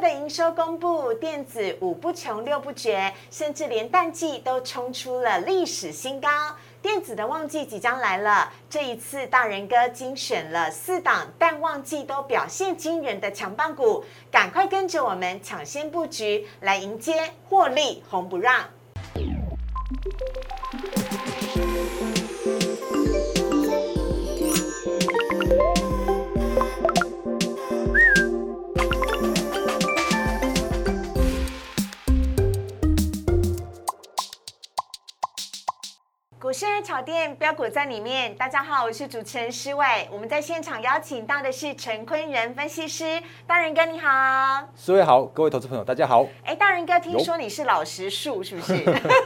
的营收公布，电子五不穷六不绝，甚至连淡季都冲出了历史新高。电子的旺季即将来了，这一次大人哥精选了四档淡旺季都表现惊人的强棒股，赶快跟着我们抢先布局，来迎接获利红不让。炒店标股在里面，大家好，我是主持人施伟。我们在现场邀请到的是陈坤仁分析师，大仁哥你好，施伟好，各位投资朋友大家好。哎，大仁哥，听说你是老实树，是不是？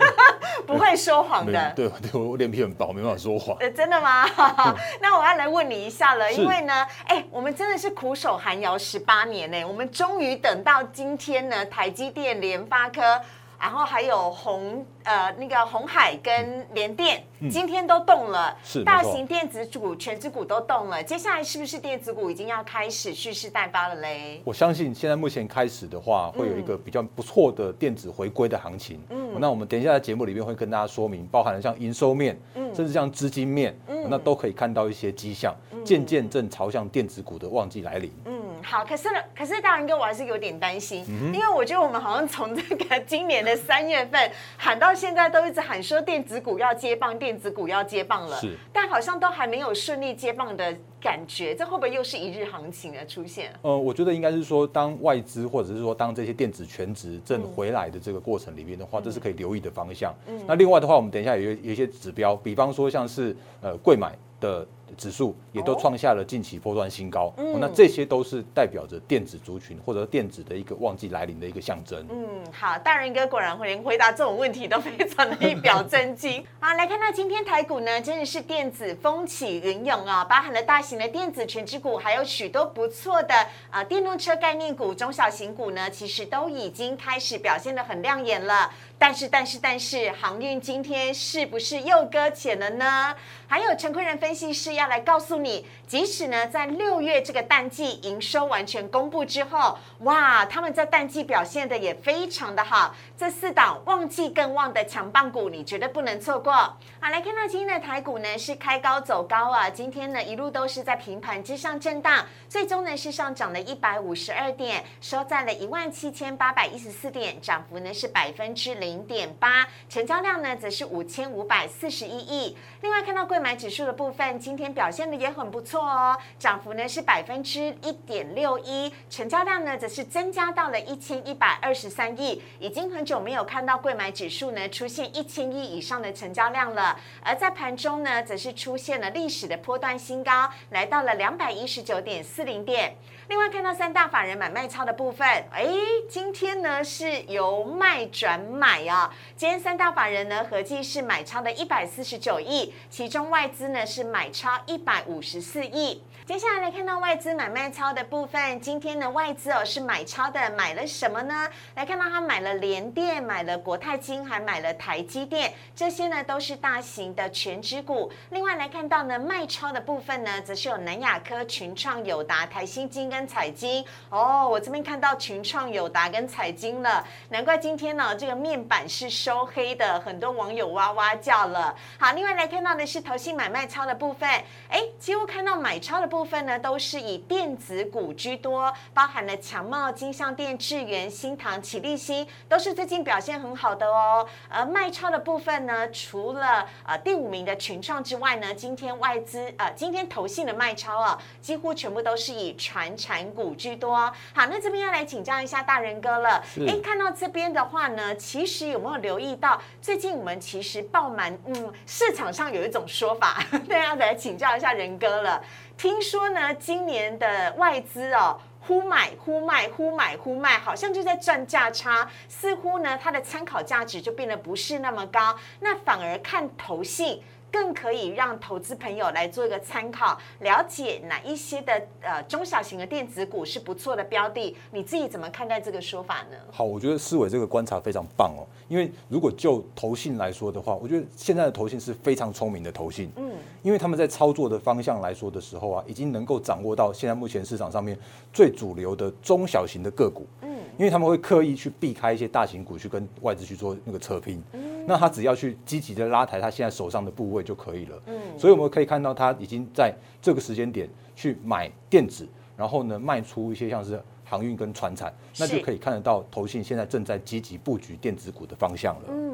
不会说谎的。对对，我脸皮很薄，没办法说谎。呃，真的吗？那我要来问你一下了，因为呢，哎，我们真的是苦守寒窑十八年呢，我们终于等到今天呢，台积电、联发科。然后还有红呃那个红海跟联电今天都动了，是大型电子股、全指股都动了。接下来是不是电子股已经要开始蓄势待发了嘞？我相信现在目前开始的话，会有一个比较不错的电子回归的行情。嗯，那我们等一下在节目里面会跟大家说明，包含了像营收面，嗯，甚至像资金面，嗯，那都可以看到一些迹象，渐渐正朝向电子股的旺季来临。嗯。好，可是呢，可是大人哥，我还是有点担心，因为我觉得我们好像从这个 今年的三月份喊到现在，都一直喊说电子股要接棒，电子股要接棒了，是，但好像都还没有顺利接棒的感觉，这会不会又是一日行情的出现？呃，我觉得应该是说，当外资或者是说当这些电子全值正回来的这个过程里面的话，这是可以留意的方向。嗯，那另外的话，我们等一下有有一些指标，比方说像是呃贵买的。指数也都创下了近期波段新高，那这些都是代表着电子族群或者电子的一个旺季来临的一个象征。嗯，好，大人哥果然连回答这种问题都非常的一表真经。好，来看到今天台股呢，真的是电子风起云涌啊，包含了大型的电子全指股，还有许多不错的啊电动车概念股、中小型股呢，其实都已经开始表现的很亮眼了。但是，但是，但是，航运今天是不是又搁浅了呢？还有陈坤仁分析师要来告诉你，即使呢在六月这个淡季营收完全公布之后，哇，他们在淡季表现的也非常的好。这四档旺季更旺的强棒股，你绝对不能错过。好，来看到今天的台股呢是开高走高啊，今天呢一路都是在平盘之上震荡，最终呢是上涨了一百五十二点，收在了一万七千八百一十四点，涨幅呢是百分之零零点八，成交量呢则是五千五百四十一亿。另外看到贵买指数的部分，今天表现的也很不错哦，涨幅呢是百分之一点六一，成交量呢则是增加到了一千一百二十三亿，已经很久没有看到贵买指数呢出现一千亿以上的成交量了。而在盘中呢，则是出现了历史的波段新高，来到了两百一十九点四零点。另外看到三大法人买卖超的部分，哎，今天呢是由卖转买啊，今天三大法人呢合计是买超的一百四十九亿。其中外资呢是买超一百五十四亿。接下来来看到外资买卖超的部分，今天的外资哦是买超的，买了什么呢？来看到他买了联电，买了国泰金，还买了台积电，这些呢都是大型的全指股。另外来看到呢卖超的部分呢，则是有南亚科、群创、友达、台新金跟彩金。哦，我这边看到群创、友达跟彩金了，难怪今天呢这个面板是收黑的，很多网友哇哇叫了。好，另外来看到的是投信买卖超的部分，哎，几乎看到买超的。部分呢都是以电子股居多，包含了强茂、金相电、智源、新唐、启立新，都是最近表现很好的哦。而卖超的部分呢，除了呃第五名的群创之外呢，今天外资呃今天投信的卖超啊，几乎全部都是以传产股居多。好，那这边要来请教一下大人哥了。哎，看到这边的话呢，其实有没有留意到最近我们其实爆满，嗯，市场上有一种说法，对要来请教一下人哥了。听说呢，今年的外资哦，忽买忽卖，忽买忽卖，好像就在赚价差，似乎呢，它的参考价值就变得不是那么高，那反而看投信。更可以让投资朋友来做一个参考，了解哪一些的呃中小型的电子股是不错的标的，你自己怎么看待这个说法呢？好，我觉得思伟这个观察非常棒哦，因为如果就投信来说的话，我觉得现在的投信是非常聪明的投信，嗯，因为他们在操作的方向来说的时候啊，已经能够掌握到现在目前市场上面最主流的中小型的个股，嗯。因为他们会刻意去避开一些大型股去跟外资去做那个扯拼，那他只要去积极的拉抬他现在手上的部位就可以了。嗯，所以我们可以看到他已经在这个时间点去买电子，然后呢卖出一些像是航运跟船产，那就可以看得到投信现在正在积极布局电子股的方向了。嗯嗯，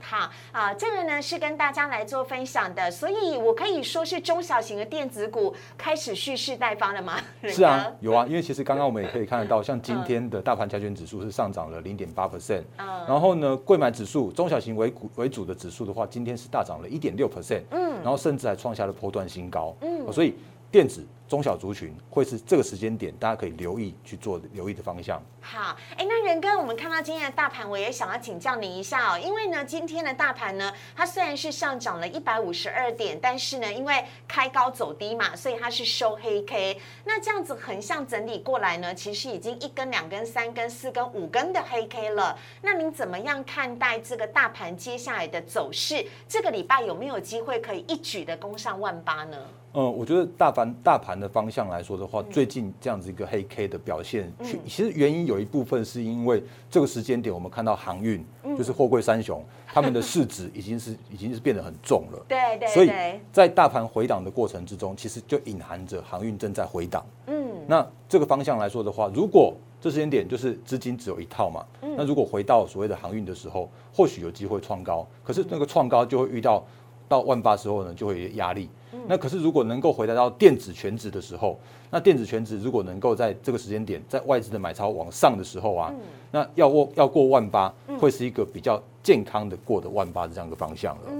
好啊，这个呢是跟大家来做分享的，所以我可以说是中小型的电子股开始蓄势待发了吗？是啊，有啊，因为其实刚刚我们也可以看得到，像今天的大盘加权指数是上涨了零点八 percent，然后呢，贵买指数中小型为股为主的指数的话，今天是大涨了一点六 percent，嗯，然后甚至还创下了波段新高，嗯，所以电子。中小族群会是这个时间点，大家可以留意去做留意的方向。好，哎，那仁哥，我们看到今天的大盘，我也想要请教您一下哦。因为呢，今天的大盘呢，它虽然是上涨了一百五十二点，但是呢，因为开高走低嘛，所以它是收黑 K。那这样子横向整理过来呢，其实已经一根、两根、三根、四根、五根的黑 K 了。那您怎么样看待这个大盘接下来的走势？这个礼拜有没有机会可以一举的攻上万八呢？嗯，我觉得大盘大盘的方向来说的话，最近这样子一个黑 K 的表现，其实原因有一部分是因为这个时间点，我们看到航运就是货柜三雄，他们的市值已经是已经是变得很重了。对对。所以在大盘回档的过程之中，其实就隐含着航运正在回档。嗯。那这个方向来说的话，如果这时间点就是资金只有一套嘛，那如果回到所谓的航运的时候，或许有机会创高，可是那个创高就会遇到。到万八时候呢，就会有压力。那可是如果能够回来到电子全职的时候，那电子全值如果能够在这个时间点，在外资的买超往上的时候啊，那要过要过万八，会是一个比较健康的过的万八的这样一个方向了。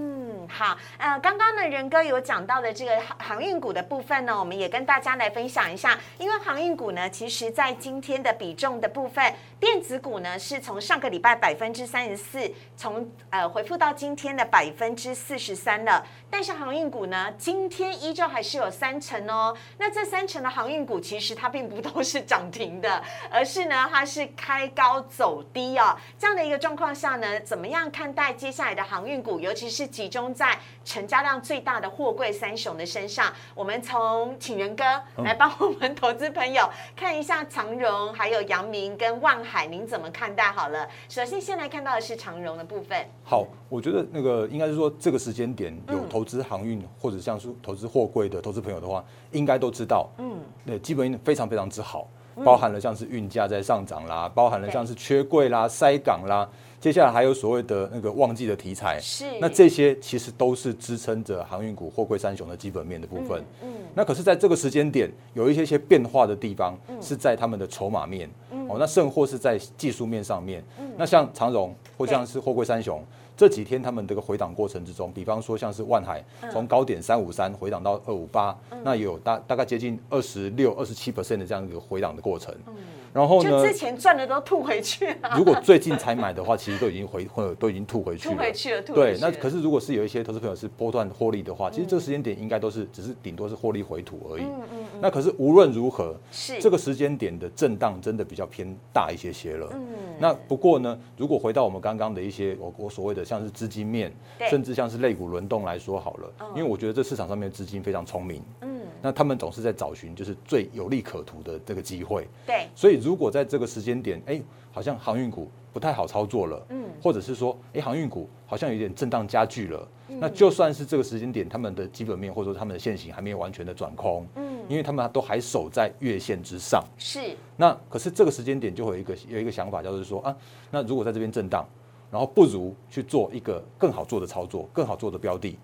好，呃，刚刚呢，仁哥有讲到的这个航航运股的部分呢，我们也跟大家来分享一下。因为航运股呢，其实在今天的比重的部分，电子股呢是从上个礼拜百分之三十四，从呃回复到今天的百分之四十三了。但是航运股呢，今天依旧还是有三成哦。那这三成的航运股，其实它并不都是涨停的，而是呢，它是开高走低哦。这样的一个状况下呢，怎么样看待接下来的航运股，尤其是集中在成交量最大的货柜三雄的身上？我们从请元哥来帮我们投资朋友看一下长荣、还有阳明跟万海，您怎么看待？好了，首先先来看到的是长荣的部分。好，我觉得那个应该是说这个时间点有。投资航运或者像是投资货柜的投资朋友的话，应该都知道，嗯，那基本非常非常之好，包含了像是运价在上涨啦，包含了像是缺柜啦、塞港啦，接下来还有所谓的那个旺季的题材，是那这些其实都是支撑着航运股、货柜三雄的基本面的部分。嗯，那可是在这个时间点，有一些些变化的地方是在他们的筹码面，哦，那甚或是在技术面上面。那像长荣或像是货柜三雄。这几天他们这个回档过程之中，比方说像是万海从高点三五三回档到二五八，那有大大概接近二十六、二十七 percent 的这样一个回档的过程。然后呢？之前赚的都吐回去了。如果最近才买的话，其实都已经回 或者都已经吐回去了。吐回去了，吐对。那可是如果是有一些投资朋友是波段获利的话，其实这个时间点应该都是只是顶多是获利回吐而已。嗯嗯。那可是无论如何，是这个时间点的震荡真的比较偏大一些些了。嗯。那不过呢，如果回到我们刚刚的一些我我所谓的像是资金面，甚至像是类股轮动来说好了，因为我觉得这市场上面资金非常聪明。嗯。那他们总是在找寻就是最有利可图的这个机会，对。所以如果在这个时间点，哎，好像航运股不太好操作了，嗯，或者是说，哎，航运股好像有点震荡加剧了，那就算是这个时间点，他们的基本面或者说他们的线型还没有完全的转空，嗯，因为他们都还守在月线之上，是。那可是这个时间点就会有一个有一个想法，就是说啊，那如果在这边震荡，然后不如去做一个更好做的操作，更好做的标的。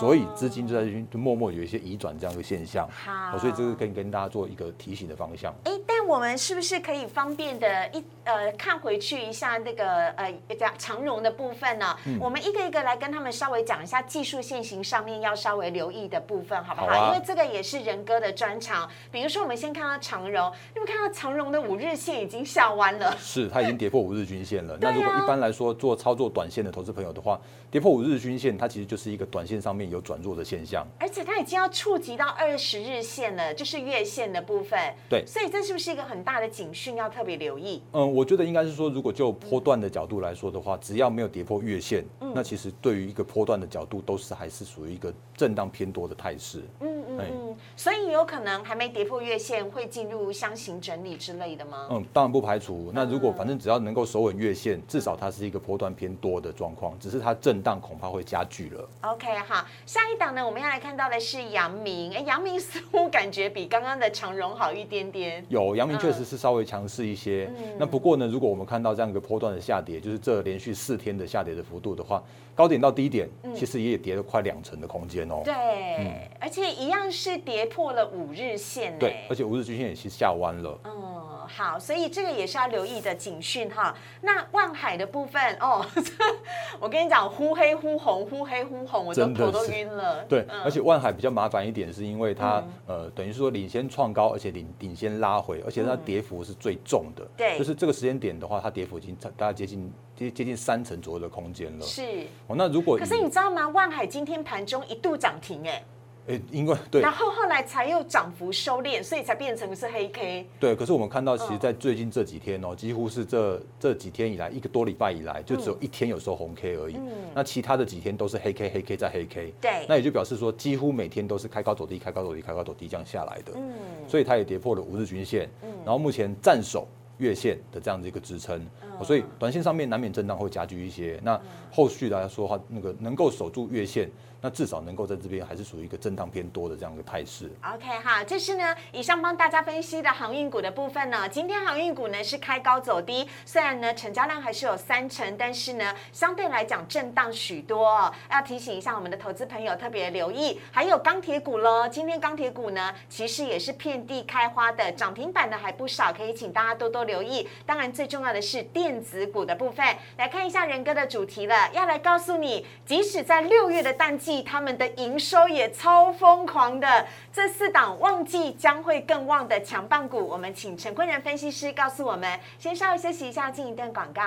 所以资金就在就默默有一些移转这样一个现象，好，所以这个可以跟大家做一个提醒的方向。哎，但我们是不是可以方便的一呃看回去一下那个呃讲长荣的部分呢？我们一个一个来跟他们稍微讲一下技术线型上面要稍微留意的部分，好不好？因为这个也是仁哥的专长。比如说，我们先看到长荣，你们看到长荣的五日线已经下弯了，是它已经跌破五日均线了。那如果一般来说做操作短线的投资朋友的话，跌破五日均线，它其实就是一个短线上面有转弱的现象，而且它已经要触及到二十日线了，就是月线的部分。对，所以这是不是一个？个很大的警讯，要特别留意。嗯，我觉得应该是说，如果就波段的角度来说的话，只要没有跌破月线，嗯那其实对于一个波段的角度，都是还是属于一个震荡偏多的态势。嗯嗯哎嗯，所以有可能还没跌破月线，会进入箱型整理之类的吗？嗯，当然不排除。那如果嗯反正只要能够守稳月线，至少它是一个波段偏多的状况，只是它震荡恐怕会加剧了。OK，好，下一档呢，我们要来看到的是阳明。哎，阳明似乎感觉比刚刚的长荣好一点点。有阳明确实是稍微强势一些。嗯那不过呢，如果我们看到这样一个波段的下跌，就是这连续四天的下跌的幅度的话，高点到低点，其实也跌了快两成的空间哦。嗯对，而且一样是跌破了五日线。对哎，而且五日均线也是下弯了。嗯，好，所以这个也是要留意的警讯哈。那万海的部分哦，我跟你讲，忽黑忽红，忽黑忽红，我的头都是晕了。对，嗯而且万海比较麻烦一点，是因为它、嗯呃等于说领先创高，而且领领先拉回，而且它跌幅是最重的。嗯对就是这个时间点的话，它跌幅已经大概接近接接近三成左右的空间了。是。哦，那如果可是你知道吗？万海今天盘中一度涨停哎，诶因为对然后后来才又涨幅收敛，所以才变成是黑 K。对，可是我们看到，其实，嗯在最近这几天哦，几乎是这这几天以来一个多礼拜以来，就只有一天有收红 K 而已。嗯那其他的几天都是黑 K、黑 K 再黑 K。对那也就表示说，几乎每天都是开高走低、开高走低、开高走低这样下来的。嗯所以它也跌破了五日均线，然后目前站守月线的这样的一个支撑，所以短线上面难免震荡会加剧一些。那后续来说的话，那个能够守住月线，那至少能够在这边还是属于一个震荡偏多的这样一个态势。OK 哈，这是呢以上帮大家分析的航运股的部分呢。今天航运股呢是开高走低，虽然呢成交量还是有三成，但是呢相对来讲震荡许多、哦。要提醒一下我们的投资朋友特别留意，还有钢铁股喽。今天钢铁股呢其实也是遍地开花的，涨停板的还不少，可以请大家多多留意。当然最重要的是电子股的部分，来看一下人哥的主题了，要来告诉你，即使在六月的淡季，他们的营收也超疯狂的。这四档旺季将会更旺的强棒股，我们请陈坤仁分析师告诉我们。先稍微休息一下，进一段广告。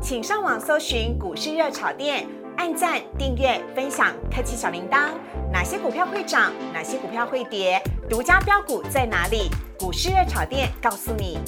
请上网搜寻股市热炒店，按赞、订阅、分享，开启小铃铛。哪些股票会涨？哪些股票会跌？独家标股在哪里？股市热炒店告诉你。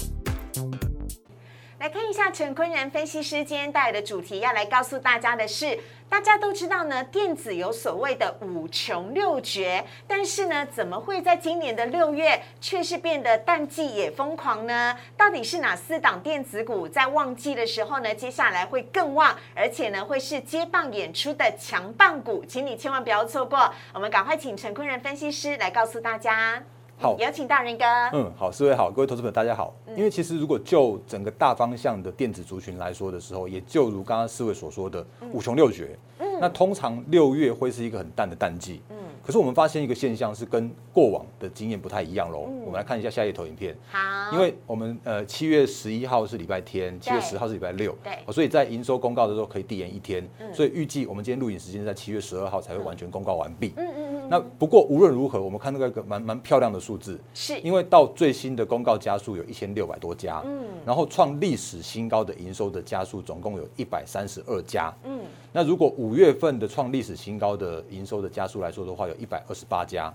来看一下陈坤仁分析师今天带来的主题，要来告诉大家的是，大家都知道呢，电子有所谓的五穷六绝，但是呢，怎么会在今年的六月却是变得淡季也疯狂呢？到底是哪四档电子股在旺季的时候呢，接下来会更旺，而且呢，会是接棒演出的强棒股，请你千万不要错过。我们赶快请陈坤仁分析师来告诉大家。好有请大人哥。嗯，好，四位好，各位投资朋友大家好。嗯因为其实如果就整个大方向的电子族群来说的时候，也就如刚刚四位所说的五穷六绝，嗯那通常六月会是一个很淡的淡季。嗯可是我们发现一个现象是跟过往的经验不太一样喽。嗯我们来看一下下一投影片。好，因为我们呃七月十一号是礼拜天，七月十号是礼拜六，对哦所以在营收公告的时候可以递延一天，嗯所以预计我们今天录影时间是在七月十二号才会完全公告完毕。嗯，那不过无论如何，我们看到一个蛮蛮漂亮的数字，是。因为到最新的公告加速有一千六百多家，嗯。然后创历史新高的营收的加速总共有一百三十二家。嗯。那如果五月份的创历史新高的营收的加速来说的话，有一百二十八家，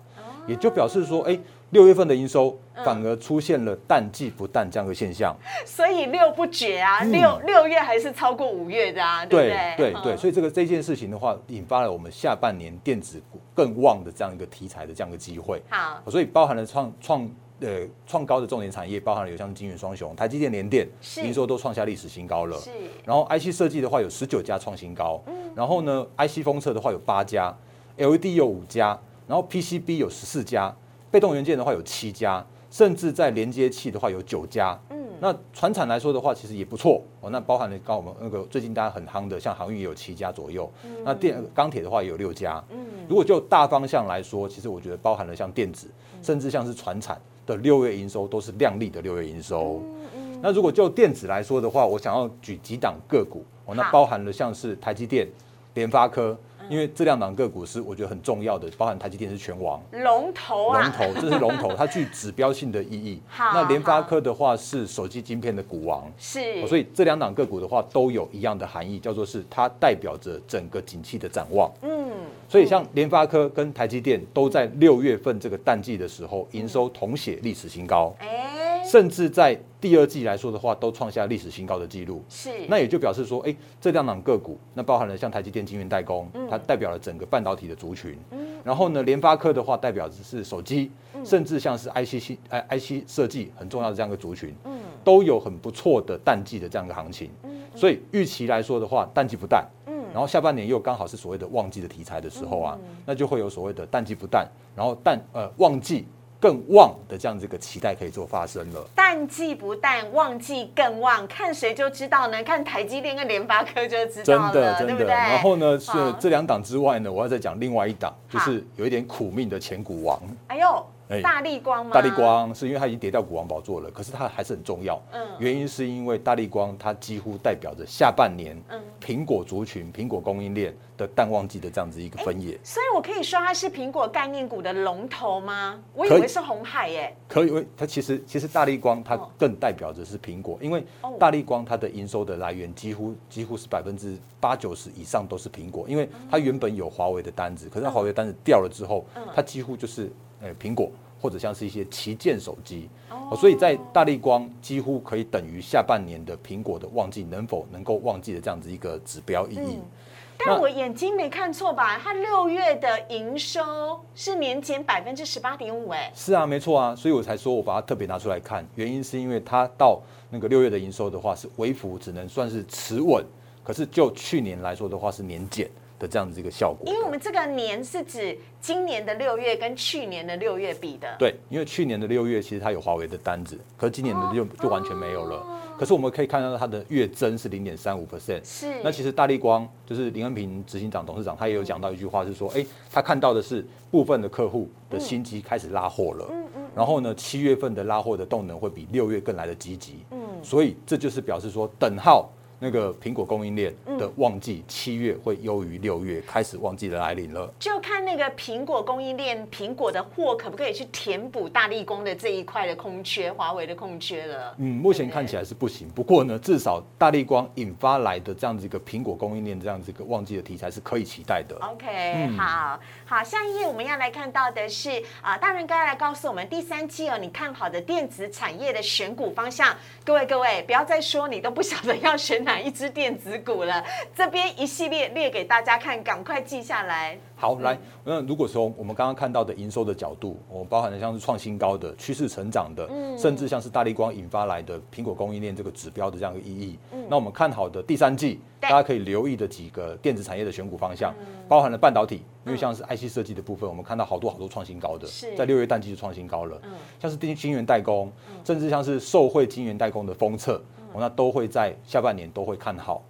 也就表示说，哎，六月份的营收反而出现了淡季不淡这样的现象。所以六不绝啊，六六月还是超过五月的啊，对不对对？对对，所以这个这件事情的话，引发了我们下半年电子股更旺的这样一个题材的这样一个机会。好，所以包含了创创呃创高的重点产业，包含了有像金元双雄、台积电、联电，是。营收都创下历史新高了。是。然后 IC 设计的话有十九家创新高，然后呢 IC 封测的话有八家，LED 有五家，然后 PCB 有十四家，被动元件的话有七家，甚至在连接器的话有九家。嗯那船产来说的话，其实也不错哦。那包含了刚我们那个最近大家很夯的，像航运也有七家左右，那电钢铁的话也有六家。嗯如果就大方向来说，其实我觉得包含了像电子，甚至像是船产的六月营收都是亮丽的六月营收。嗯那如果就电子来说的话，我想要举几档个股哦，那包含了像是台积电、联发科、因为这两档个股是我觉得很重要的，包含台积电是全王。龙头啊，龙头，这是龙头，它具指标性的意义。好那联发科的话是手机晶片的股王，是，哦所以这两档个股的话都有一样的含义，叫做是它代表着整个景气的展望。嗯，所以像联发科跟台积电都在六月份这个淡季的时候，营收同写历史新高，哎，甚至在第二季来说的话，都创下历史新高的记录。是，那也就表示说，哎，这两档个股，那包含了像台积电晶圆代工，它代表了整个半导体的族群。然后呢，联发科的话，代表的是手机，甚至像是 IC 系呃 IC 设计很重要的这样一个族群，都有很不错的淡季的这样一个行情。所以预期来说的话，淡季不淡。然后下半年又刚好是所谓的旺季的题材的时候啊，那就会有所谓的淡季不淡，然后淡呃旺季更旺的这样子一个期待可以做发生了。淡季不淡，旺季更旺，看谁就知道呢？看台积电跟联发科就知道了，的真的。对不对？然后呢，是好这两档之外呢，我要再讲另外一档，就是有一点苦命的前股王。哎呦，哎大力光吗？大力，光是因为它已经跌掉股王宝座了，可是它还是很重要。嗯原因是因为大力光它几乎代表着下半年嗯苹果族群、苹果供应链的淡旺季的这样子一个分野。所以我可以说它是苹果概念股的龙头吗？我以为是红海耶。可以，它其实其实大力光它哦更代表着是苹果，因为哦大力光它的营收的来源几乎几乎是百分之八九十以上都是苹果，因为它原本有华为的单子，可是它华为的单子掉了之后嗯，它几乎就是呃苹果或者像是一些旗舰手机，哦哦所以在大力光几乎可以等于下半年的苹果的旺季能否能够旺季的这样子一个指标意义。但我眼睛没看错吧？它六月的营收是年减百分之十八点五，哎，是啊，没错啊，所以我才说我把它特别拿出来看，原因是因为它到那个六月的营收的话是微幅，只能算是持稳，可是就去年来说的话是年减的这样子一个效果因。为我们这个年是指今年的六月跟去年的六月比的。对，因为去年的六月其实它有华为的单子，可是今年的就就完全没有了。可是我们可以看到它的月增是零点三五 percent，是。那其实大力光就是林恩平执行长、董事长，他也有讲到一句话，是说，哎、他看到的是部分的客户的新机开始拉货了，然后呢，七月份的拉货的动能会比六月更来的积极，嗯所以这就是表示说，等号那个苹果供应链的旺季，七月会优于六月，开始旺季的来临了。就看那个苹果供应链，苹果的货可不可以去填补大力光的这一块的空缺，华为的空缺了。嗯，目前看起来是不行。不过呢，至少大力光引发来的这样子一个苹果供应链这样子一个旺季的题材是可以期待的。OK，、好好，下一页我们要来看到的是啊、大人哥要来告诉我们第三季哦，你看好的电子产业的选股方向。各位各位，不要再说你都不晓得要选哪一只电子股了，这边一系列列给大家看，赶快记下来。好，来，那如果从我们刚刚看到的营收的角度，我包含了像是创新高的、趋势成长的，甚至像是大力光引发来的苹果供应链这个指标的这样一个意义。那我们看好的第三季，大家可以留意的几个电子产业的选股方向，包含了半导体，因为像是 IC 设计的部分，我们看到好多好多创新高的是，在六月淡季就创新高了，像是晶晶圆代工，甚至像是受惠晶圆代工的封测，哦那都会在下半年都会看好。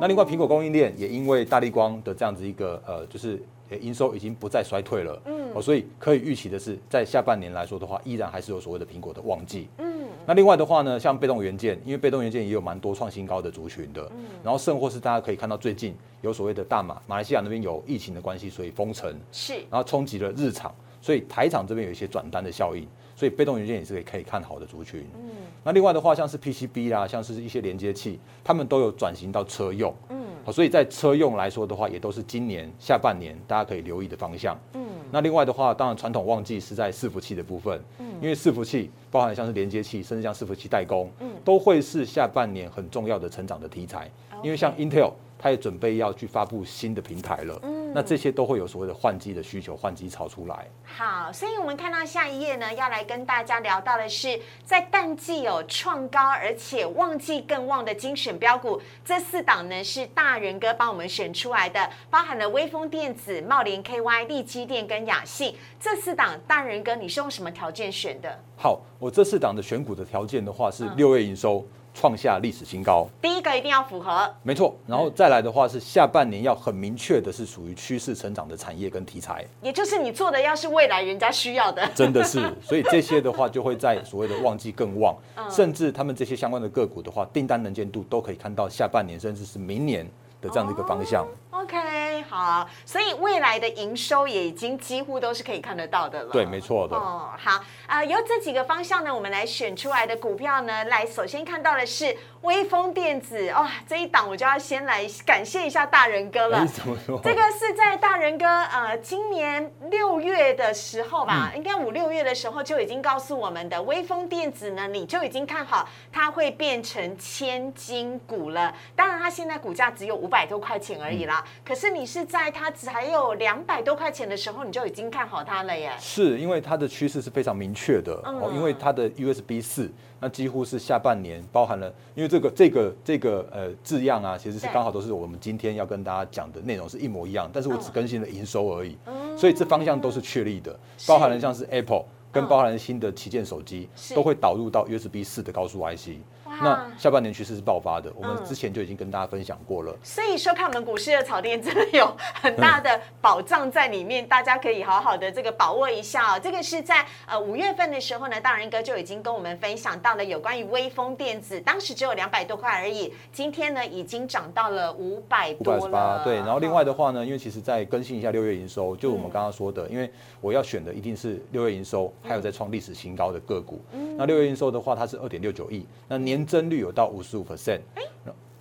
那另外，苹果供应链也因为大力光的这样子一个呃，就是呃营收已经不再衰退了，嗯，哦，所以可以预期的是，在下半年来说的话，依然还是有所谓的苹果的旺季，嗯。那另外的话呢，像被动元件，因为被动元件也有蛮多创新高的族群的，嗯然后甚或是大家可以看到最近有所谓的大马马来西亚那边有疫情的关系，所以封城，是然后冲击了日厂，所以台厂这边有一些转单的效应，所以被动元件也是可以可以看好的族群。嗯，那另外的话，像是 PCB 啦，像是一些连接器，他们都有转型到车用。嗯，好，所以在车用来说的话，也都是今年下半年大家可以留意的方向。嗯，那另外的话，当然传统旺季是在伺服器的部分。嗯，因为伺服器包含像是连接器，甚至像伺服器代工，嗯，都会是下半年很重要的成长的题材。因为像 Intel，它也准备要去发布新的平台了。嗯，那这些都会有所谓的换机的需求，换机潮出来。好，所以我们看到下一页呢，要来跟大家聊到的是，在淡季有创高，而且旺季更旺的精选标股，这四档呢是大人哥帮我们选出来的，包含了微风电子、茂林 KY、利基电跟雅信这四档。大人哥，你是用什么条件选的？好，我这四档的选股的条件的话是六月营收创下历史新高，第一个一定要符合，没错。然后再来的话是下半年要很明确的是属于趋势成长的产业跟题材，也就是你做的要是未来人家需要的。真的是。所以这些的话就会在所谓的旺季更旺，甚至他们这些相关的个股的话，订单能见度都可以看到下半年甚至是明年的这样的一个方向。OK，好，所以未来的营收也已经几乎都是可以看得到的了。对，没错的。哦，好，啊，由这几个方向呢，我们来选出来的股票呢，来首先看到的是微风电子，哇，这一档我就要先来感谢一下大人哥了。怎么说？这个是在大人哥呃今年六月的时候吧，应该五六月的时候就已经告诉我们的，微风电子呢，你就已经看好它会变成千金股了。当然，它现在股价只有五百多块钱而已啦。可是你是在它只还有两百多块钱的时候，你就已经看好它了耶。是因为它的趋势是非常明确的哦，因为它的 USB 四。那几乎是下半年包含了，因为这个这个这个呃字样啊，其实是刚好都是我们今天要跟大家讲的内容是一模一样，但是我只更新了营收而已，所以这方向都是确立的，包含了像是 Apple 跟包含了新的旗舰手机都会导入到 USB 四的高速 IC。那下半年趋势是爆发的，我们之前就已经跟大家分享过了。所以说，看我们股市的草甸真的有很大的保障在里面，大家可以好好的这个把握一下哦。这个是在呃五月份的时候呢，大仁哥就已经跟我们分享到了有关于微风电子，当时只有两百多块而已，今天呢已经涨到了五百多了。对，然后另外的话呢，因为其实再更新一下六月营收，就我们刚刚说的，因为我要选的一定是六月营收还有在创历史新高的个股。那六月营收的话，它是二点六九亿，那年增率有到五。十五 percent，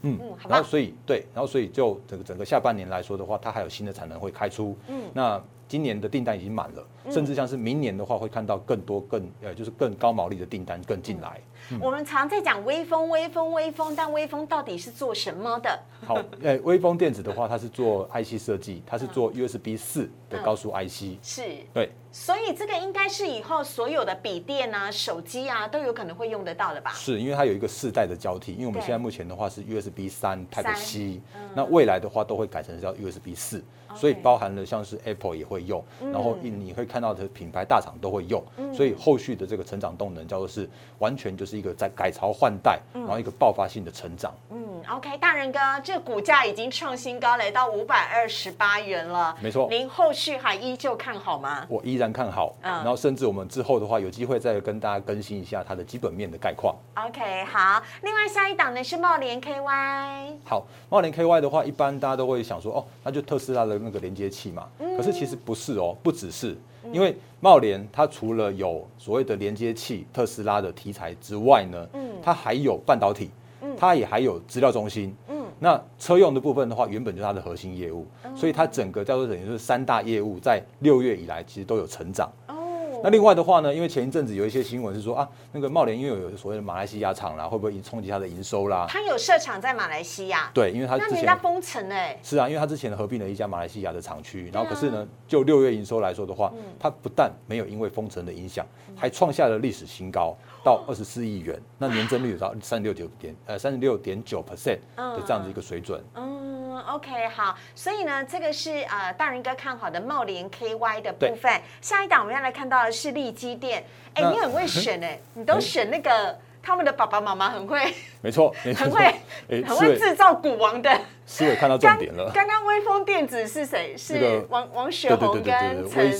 嗯，然后所以对，然后所以就整个整个下半年来说的话，它还有新的产能会开出，嗯，那今年的订单已经满了，甚至像是明年的话，会看到更多更呃就是更高毛利的订单更进来。我们常在讲微风，微风，微风，但微风到底是做什么的？好，呃，微风电子的话，它是做 IC 设计，它是做 USB 四的高速 IC，是，对。所以这个应该是以后所有的笔电啊、手机啊都有可能会用得到的吧？是因为它有一个世代的交替，因为我们现在目前的话是 USB 三 Type C，那未来的话都会改成叫 USB 四，所以包含了像是 Apple 也会用，然后你会看到的品牌大厂都会用，所以后续的这个成长动能叫做是完全就是一个在改朝换代，然后一个爆发性的成长。嗯，OK，大人哥，这股价已经创新高，来到五百二十八元了。没错，您后续还依旧看好吗？我依然看好，然后甚至我们之后的话，有机会再跟大家更新一下它的基本面的概况。OK，好。另外下一档呢是茂联 KY。好，茂联 KY 的话，一般大家都会想说，哦，那就特斯拉的那个连接器嘛。可是其实不是哦，不只是，因为茂联它除了有所谓的连接器特斯拉的题材之外呢，嗯，它还有半导体，嗯，它也还有资料中心，嗯。那车用的部分的话，原本就是它的核心业务，所以它整个叫做等于是三大业务，在六月以来其实都有成长。那另外的话呢，因为前一阵子有一些新闻是说啊，那个茂联因为有所谓的马来西亚厂啦，会不会冲击它的营收啦？它有设厂在马来西亚。对，因为它那人家封城哎。是啊，因为它之前合并了一家马来西亚的厂区，然后可是呢，就六月营收来说的话，它不但没有因为封城的影响，还创下了历史新高，到二十四亿元，那年增率有到三十六九点呃三十六点九 percent 的这样的一个水准。OK，好，所以呢，这个是呃大人哥看好的茂林 KY 的部分。下一档我们要来看到的是利基店。哎，你很会选哎，你都选那个他们的爸爸妈妈很会，没错，很会，很会制造股王的。是有看到重点了。刚刚微风电子是谁？是王王雪红跟陈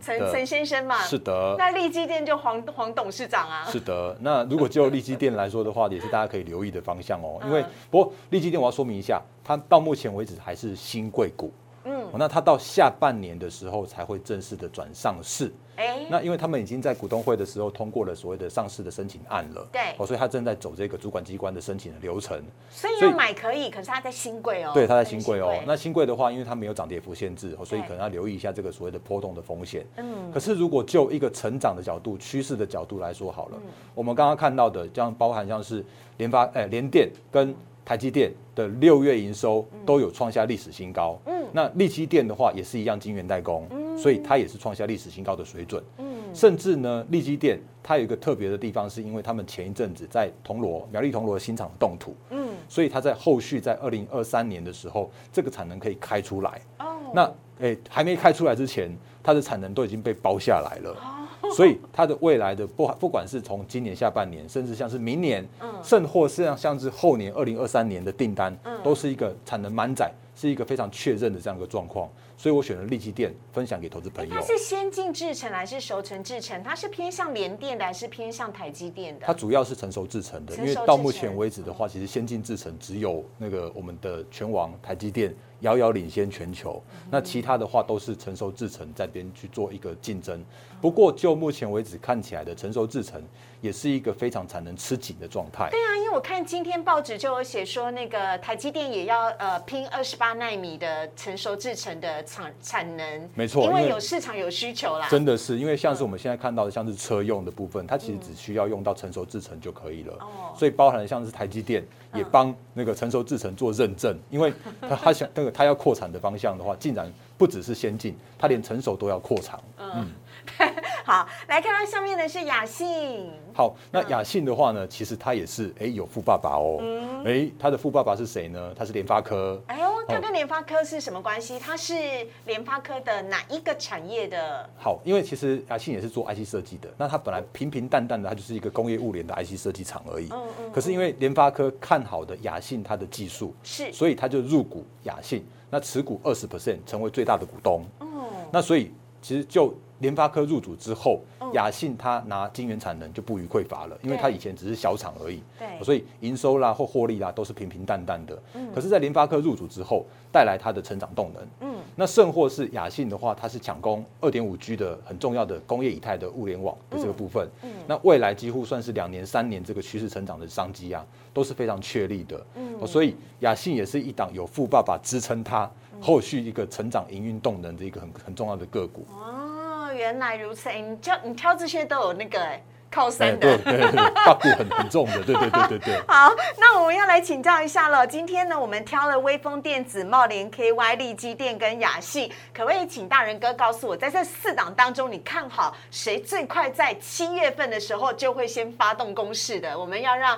陈陈先生嘛？是的。那利基店就黄黄董事长啊？是的。那如果就利基店来说的话，也是大家可以留意的方向哦。因为 不过利基店我要说明一下。它到目前为止还是新贵股，嗯，那它到下半年的时候才会正式的转上市，哎，那因为他们已经在股东会的时候通过了所谓的上市的申请案了，对，哦，所以他正在走这个主管机关的申请的流程，所以要买可以，可是它在新贵哦，对，它在新贵哦，那新贵的话，因为它没有涨跌幅限制，所以可能要留意一下这个所谓的波动的风险，嗯，可是如果就一个成长的角度、趋势的角度来说好了，我们刚刚看到的，像包含像是联发、哎联电跟。台积电的六月营收都有创下历史新高，嗯，那力积电的话也是一样，晶圆代工，嗯，所以它也是创下历史新高的水准，嗯，甚至呢，力积电它有一个特别的地方，是因为他们前一阵子在铜锣苗栗铜锣新厂动土，嗯，所以它在后续在二零二三年的时候，这个产能可以开出来，哦，那诶还没开出来之前，它的产能都已经被包下来了。所以它的未来的不不管是从今年下半年，甚至像是明年，甚或是像像是后年二零二三年的订单，都是一个产能满载，是一个非常确认的这样一个状况。所以我选了利基电分享给投资朋友。它是先进制程还是熟成制程？它是偏向联电的还是偏向台积电的？它主要是成熟制程的，因为到目前为止的话，其实先进制程只有那个我们的全网台积电。遥遥领先全球。那其他的话都是成熟制程在边去做一个竞争。不过就目前为止看起来的成熟制程也是一个非常产能吃紧的状态。对啊，因为我看今天报纸就有写说，那个台积电也要呃拼二十八纳米的成熟制程的产产能。没错，因为有市场有需求啦。真的是，因为像是我们现在看到的，像是车用的部分，它其实只需要用到成熟制程就可以了。哦。所以包含了像是台积电也帮那个成熟制程做认证，因为他他想那个他要扩产的方向的话，竟然不只是先进，他连成熟都要扩产。嗯。好，来看到下面的是雅信。好，那雅信的话呢，其实它也是哎有富爸爸哦。嗯。哎，他的富爸爸是谁呢？他是联发科。哎呦，他跟联发科是什么关系？他是联发科的哪一个产业的？好，因为其实雅信也是做 IC 设计的。那他本来平平淡淡的，他就是一个工业物联的 IC 设计厂而已。嗯嗯。可是因为联发科看好的雅信它的技术，是，所以他就入股雅信，那持股二十 percent，成为最大的股东。哦。那所以其实就。联发科入主之后，雅信它拿晶圆产能就不予匮乏了，因为它以前只是小厂而已，所以营收啦或获利啦都是平平淡淡的。可是，在联发科入主之后，带来它的成长动能。嗯，那甚或是雅信的话，它是抢攻二点五 G 的很重要的工业以太的物联网的这个部分。嗯，那未来几乎算是两年三年这个趋势成长的商机啊，都是非常确立的。嗯，所以雅信也是一档有富爸爸支撑它后续一个成长营运动能的一个很很重要的个股。原来如此，哎，你挑你挑这些都有那个哎靠山的，对对对，大股很很重的，对对对对对。好，那我们要来请教一下了。今天呢，我们挑了微风电子、茂联 KY、利基电跟雅信，可不可以请大人哥告诉我，在这四档当中，你看好谁最快在七月份的时候就会先发动攻势的？我们要让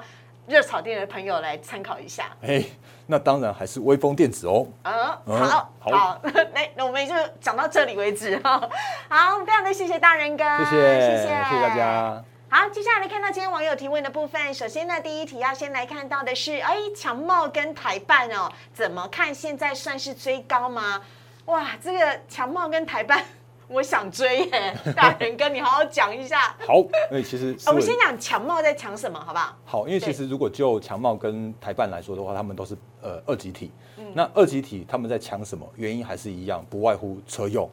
热炒店的朋友来参考一下。哎。那当然还是微风电子哦。嗯，好，好，来，那我们就讲到这里为止哈。好，非常的谢谢大人哥，谢谢，谢谢，谢谢大家。好，接下来看到今天网友提问的部分。首先呢，第一题要先来看到的是，哎，强茂跟台办哦，怎么看？现在算是追高吗？哇，这个强茂跟台办。我想追耶，大人跟你好好讲一下。好，因为其实我们先讲强茂在抢什么，好不好？好，因为其实如果就强茂跟台办来说的话，他们都是呃二级体。那二级体他们在抢什么？原因还是一样，不外乎车用。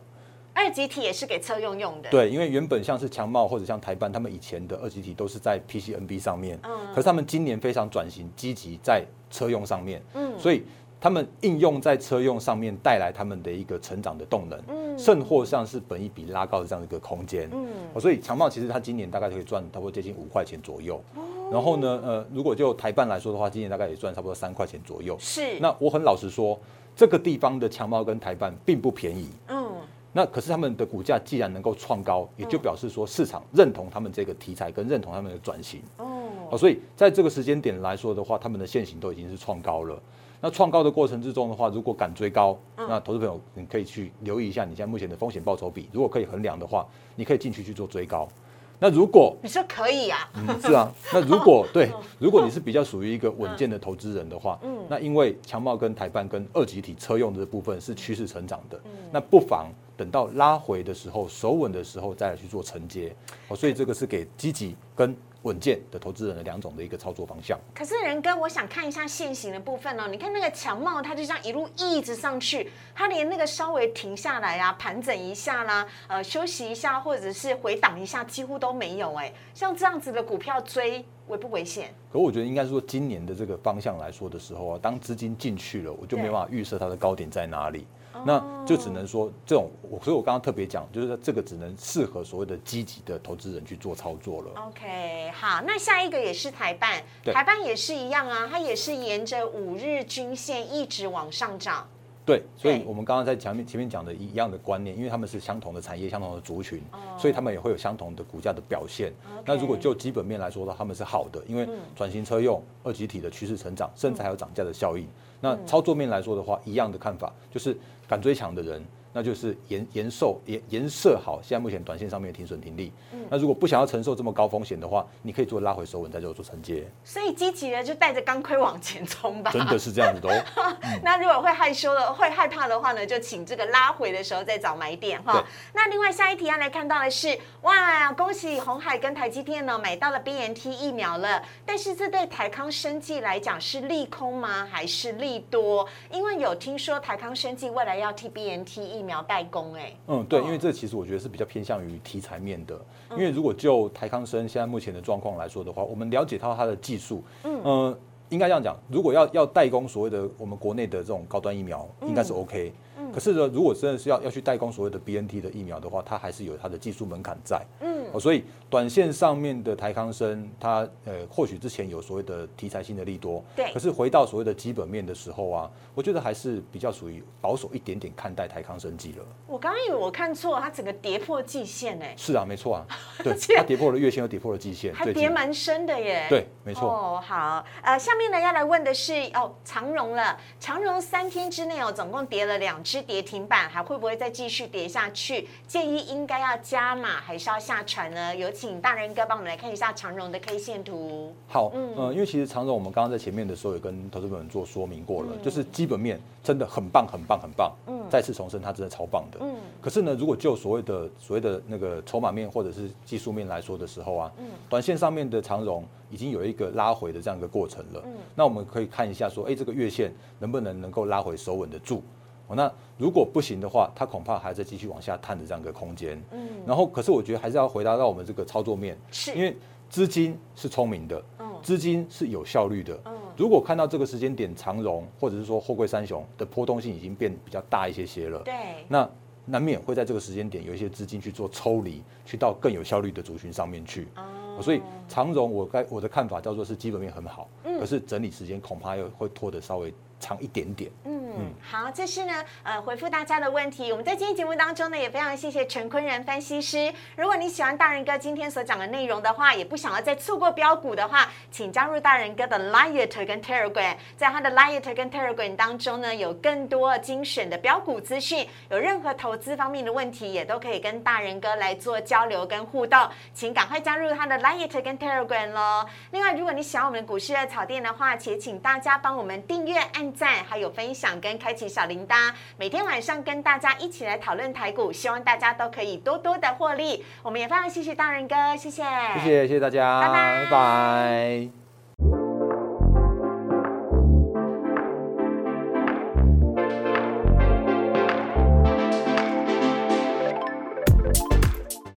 二级体也是给车用用的。对，因为原本像是强茂或者像台办，他们以前的二级体都是在 PCNB 上面。嗯。可是他们今年非常转型，积极在车用上面。嗯。所以。他们应用在车用上面，带来他们的一个成长的动能，嗯，甚或像是本一比拉高的这样一个空间，嗯，所以强茂其实它今年大概可以赚差不多接近五块钱左右，然后呢，呃，如果就台办来说的话，今年大概也赚差不多三块钱左右，是。那我很老实说，这个地方的强茂跟台办并不便宜，嗯，那可是他们的股价既然能够创高，也就表示说市场认同他们这个题材，跟认同他们的转型，哦，所以在这个时间点来说的话，他们的现行都已经是创高了。那创高的过程之中的话，如果敢追高，那投资朋友你可以去留意一下你现在目前的风险报酬比，如果可以衡量的话，你可以进去去做追高。那如果你说可以啊，是啊，那如果对，如果你是比较属于一个稳健的投资人的话，嗯，那因为强茂跟台办跟二级体车用的部分是趋势成长的，那不妨等到拉回的时候，守稳的时候再来去做承接。哦，所以这个是给积极跟。稳健的投资人的两种的一个操作方向。可是仁哥，我想看一下现行的部分哦。你看那个强茂，它就这样一路一直上去，它连那个稍微停下来啊，盘整一下啦，呃，休息一下或者是回档一下，几乎都没有哎。像这样子的股票追危不危险？可我觉得应该说，今年的这个方向来说的时候啊，当资金进去了，我就没办法预设它的高点在哪里。那就只能说这种，所以我刚刚特别讲，就是说这个只能适合所谓的积极的投资人去做操作了。OK，好，那下一个也是台办，台办也是一样啊，它也是沿着五日均线一直往上涨。对，所以我们刚刚在前面前面讲的一样的观念，因为他们是相同的产业、相同的族群，所以他们也会有相同的股价的表现。那如果就基本面来说的话，他们是好的，因为转型车用、二级体的趋势成长，甚至还有涨价的效应。那操作面来说的话，一样的看法，就是敢追强的人，那就是延延寿延延设好现在目前短线上面的停损停利。那如果不想要承受这么高风险的话，你可以做拉回收稳，再做做承接。所以积极的就带着钢盔往前冲吧。真的是这样子的哦。那如果会害羞的、会害怕的话呢，就请这个拉回的时候再找买点哈。那另外下一题要来看到的是，哇，恭喜红海跟台积电呢买到了 BNT 疫苗了，但是这对台康生技来讲是利空吗？还是利多？因为有听说台康生技未来要替 BNT 疫苗代工，哎，嗯，对，因为这其实我觉得是比较偏向于题材面的。因为如果就台康生现在目前的状况来说的话，我们了解到它的技术，嗯。应该这样讲，如果要要代工所谓的我们国内的这种高端疫苗，应该是 OK。可是呢，如果真的是要要去代工所谓的 BNT 的疫苗的话，它还是有它的技术门槛在。嗯，所以短线上面的台康生，它呃或许之前有所谓的题材性的利多，对。可是回到所谓的基本面的时候啊，我觉得还是比较属于保守一点点看待台康生技了。我刚刚以为我看错，它整个跌破季线哎。是啊，没错啊，对，它跌破了月线，又跌破了季线，还跌蛮深的耶。对，没错。哦，好，呃，下面呢要来问的是哦，长荣了，长荣三天之内哦，总共跌了两只。跌停板还会不会再继续跌下去？建议应该要加码还是要下船呢？有请大人哥帮我们来看一下长荣的 K 线图。好，嗯，因为其实长荣我们刚刚在前面的时候也跟投资朋友做说明过了，就是基本面真的很棒很棒很棒。嗯，再次重申，它真的超棒的。嗯，可是呢，如果就所谓的所谓的那个筹码面或者是技术面来说的时候啊，嗯，短线上面的长荣已经有一个拉回的这样一个过程了。嗯，那我们可以看一下说，哎，这个月线能不能能够拉回手稳得住？那如果不行的话，它恐怕还在继续往下探的这样一个空间。嗯，然后可是我觉得还是要回答到我们这个操作面，是因为资金是聪明的，嗯，资金是有效率的。嗯，如果看到这个时间点长荣或者是说货柜三雄的波动性已经变比较大一些些了，对，那难免会在这个时间点有一些资金去做抽离，去到更有效率的族群上面去。哦，所以长荣我该我的看法叫做是基本面很好，嗯，可是整理时间恐怕又会拖得稍微长一点点。嗯。嗯，好，这是呢，呃，回复大家的问题。我们在今天节目当中呢，也非常谢谢陈坤仁分析师。如果你喜欢大人哥今天所讲的内容的话，也不想要再错过标股的话，请加入大人哥的 Liet 跟 Telegram，在他的 Liet 跟 Telegram 当中呢，有更多精选的标股资讯。有任何投资方面的问题，也都可以跟大人哥来做交流跟互动。请赶快加入他的 Liet 跟 Telegram 喽。另外，如果你喜欢我们股市的草店的话，且请大家帮我们订阅、按赞，还有分享跟。开启小铃铛，每天晚上跟大家一起来讨论台股，希望大家都可以多多的获利。我们也非常谢谢大人哥，谢谢，谢谢谢谢大家，拜拜拜。